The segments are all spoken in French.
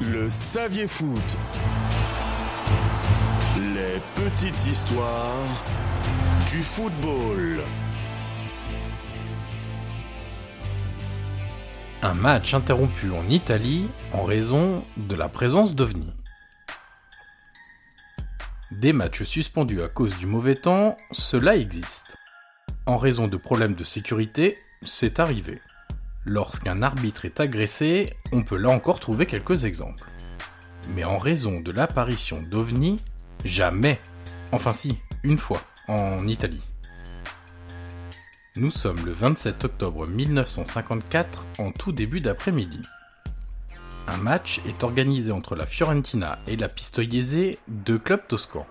Le Saviez Foot. Les petites histoires du football. Un match interrompu en Italie en raison de la présence d'OVNI. Des matchs suspendus à cause du mauvais temps, cela existe. En raison de problèmes de sécurité, c'est arrivé. Lorsqu'un arbitre est agressé, on peut là encore trouver quelques exemples. Mais en raison de l'apparition d'OVNI, jamais. Enfin si, une fois, en Italie. Nous sommes le 27 octobre 1954 en tout début d'après-midi. Un match est organisé entre la Fiorentina et la Pistoiese, deux clubs toscans.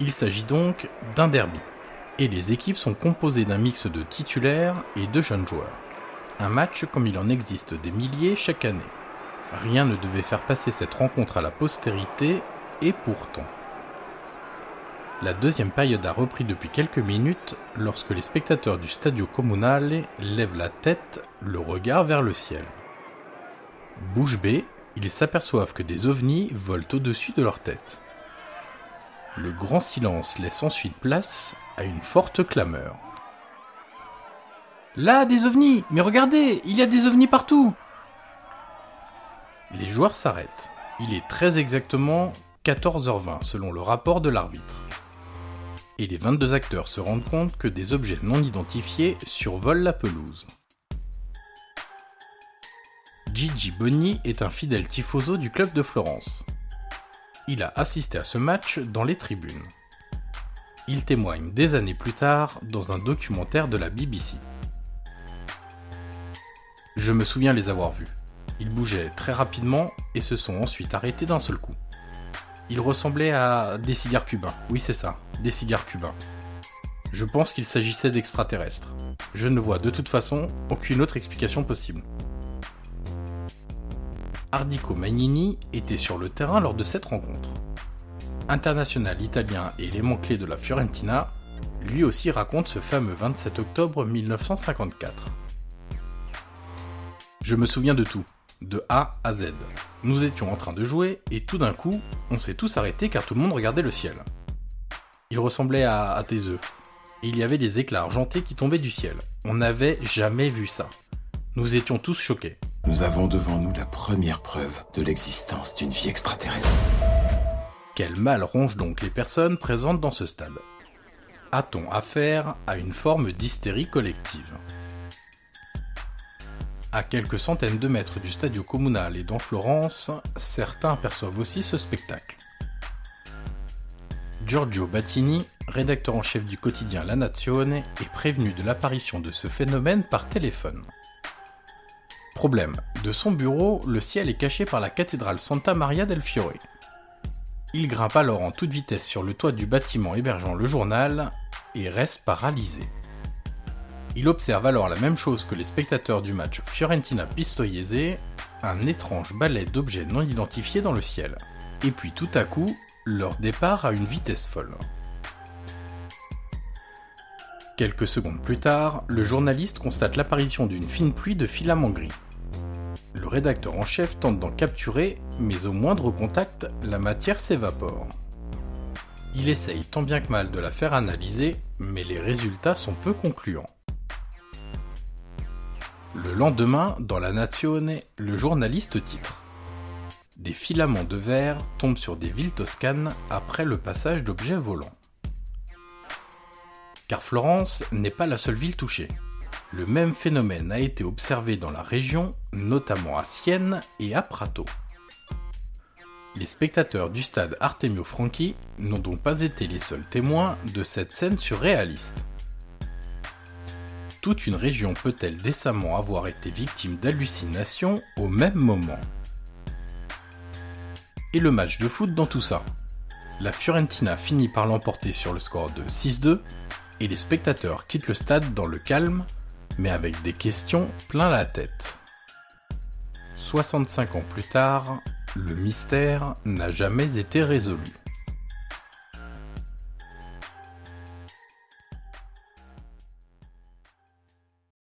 Il s'agit donc d'un derby, et les équipes sont composées d'un mix de titulaires et de jeunes joueurs. Un match comme il en existe des milliers chaque année. Rien ne devait faire passer cette rencontre à la postérité, et pourtant. La deuxième période a repris depuis quelques minutes lorsque les spectateurs du Stadio Comunale lèvent la tête, le regard vers le ciel. Bouche bée, ils s'aperçoivent que des ovnis volent au-dessus de leur tête. Le grand silence laisse ensuite place à une forte clameur. Là, des ovnis Mais regardez, il y a des ovnis partout Les joueurs s'arrêtent. Il est très exactement 14h20 selon le rapport de l'arbitre. Et les 22 acteurs se rendent compte que des objets non identifiés survolent la pelouse. Gigi Boni est un fidèle tifoso du club de Florence. Il a assisté à ce match dans les tribunes. Il témoigne des années plus tard dans un documentaire de la BBC. Je me souviens les avoir vus. Ils bougeaient très rapidement et se sont ensuite arrêtés d'un seul coup. Ils ressemblaient à des cigares cubains. Oui, c'est ça, des cigares cubains. Je pense qu'il s'agissait d'extraterrestres. Je ne vois de toute façon aucune autre explication possible. Ardico Magnini était sur le terrain lors de cette rencontre. International italien et élément clé de la Fiorentina, lui aussi raconte ce fameux 27 octobre 1954. Je me souviens de tout, de A à Z. Nous étions en train de jouer et tout d'un coup, on s'est tous arrêtés car tout le monde regardait le ciel. Il ressemblait à, à tes œufs. Et il y avait des éclats argentés qui tombaient du ciel. On n'avait jamais vu ça. Nous étions tous choqués. Nous avons devant nous la première preuve de l'existence d'une vie extraterrestre. Quel mal ronge donc les personnes présentes dans ce stade A-t-on affaire à une forme d'hystérie collective? À quelques centaines de mètres du Stadio Comunale et dans Florence, certains perçoivent aussi ce spectacle. Giorgio Battini, rédacteur en chef du quotidien La Nazione, est prévenu de l'apparition de ce phénomène par téléphone. Problème, de son bureau, le ciel est caché par la cathédrale Santa Maria del Fiore. Il grimpe alors en toute vitesse sur le toit du bâtiment hébergeant le journal et reste paralysé. Il observe alors la même chose que les spectateurs du match Fiorentina-Pistoiese, un étrange balai d'objets non identifiés dans le ciel. Et puis tout à coup, leur départ à une vitesse folle. Quelques secondes plus tard, le journaliste constate l'apparition d'une fine pluie de filaments gris. Le rédacteur en chef tente d'en capturer, mais au moindre contact, la matière s'évapore. Il essaye tant bien que mal de la faire analyser, mais les résultats sont peu concluants. Le lendemain, dans la Nazione, le journaliste titre Des filaments de verre tombent sur des villes toscanes après le passage d'objets volants. Car Florence n'est pas la seule ville touchée. Le même phénomène a été observé dans la région, notamment à Sienne et à Prato. Les spectateurs du stade Artemio Franchi n'ont donc pas été les seuls témoins de cette scène surréaliste. Toute une région peut-elle décemment avoir été victime d'hallucinations au même moment Et le match de foot dans tout ça La Fiorentina finit par l'emporter sur le score de 6-2 et les spectateurs quittent le stade dans le calme, mais avec des questions plein la tête. 65 ans plus tard, le mystère n'a jamais été résolu.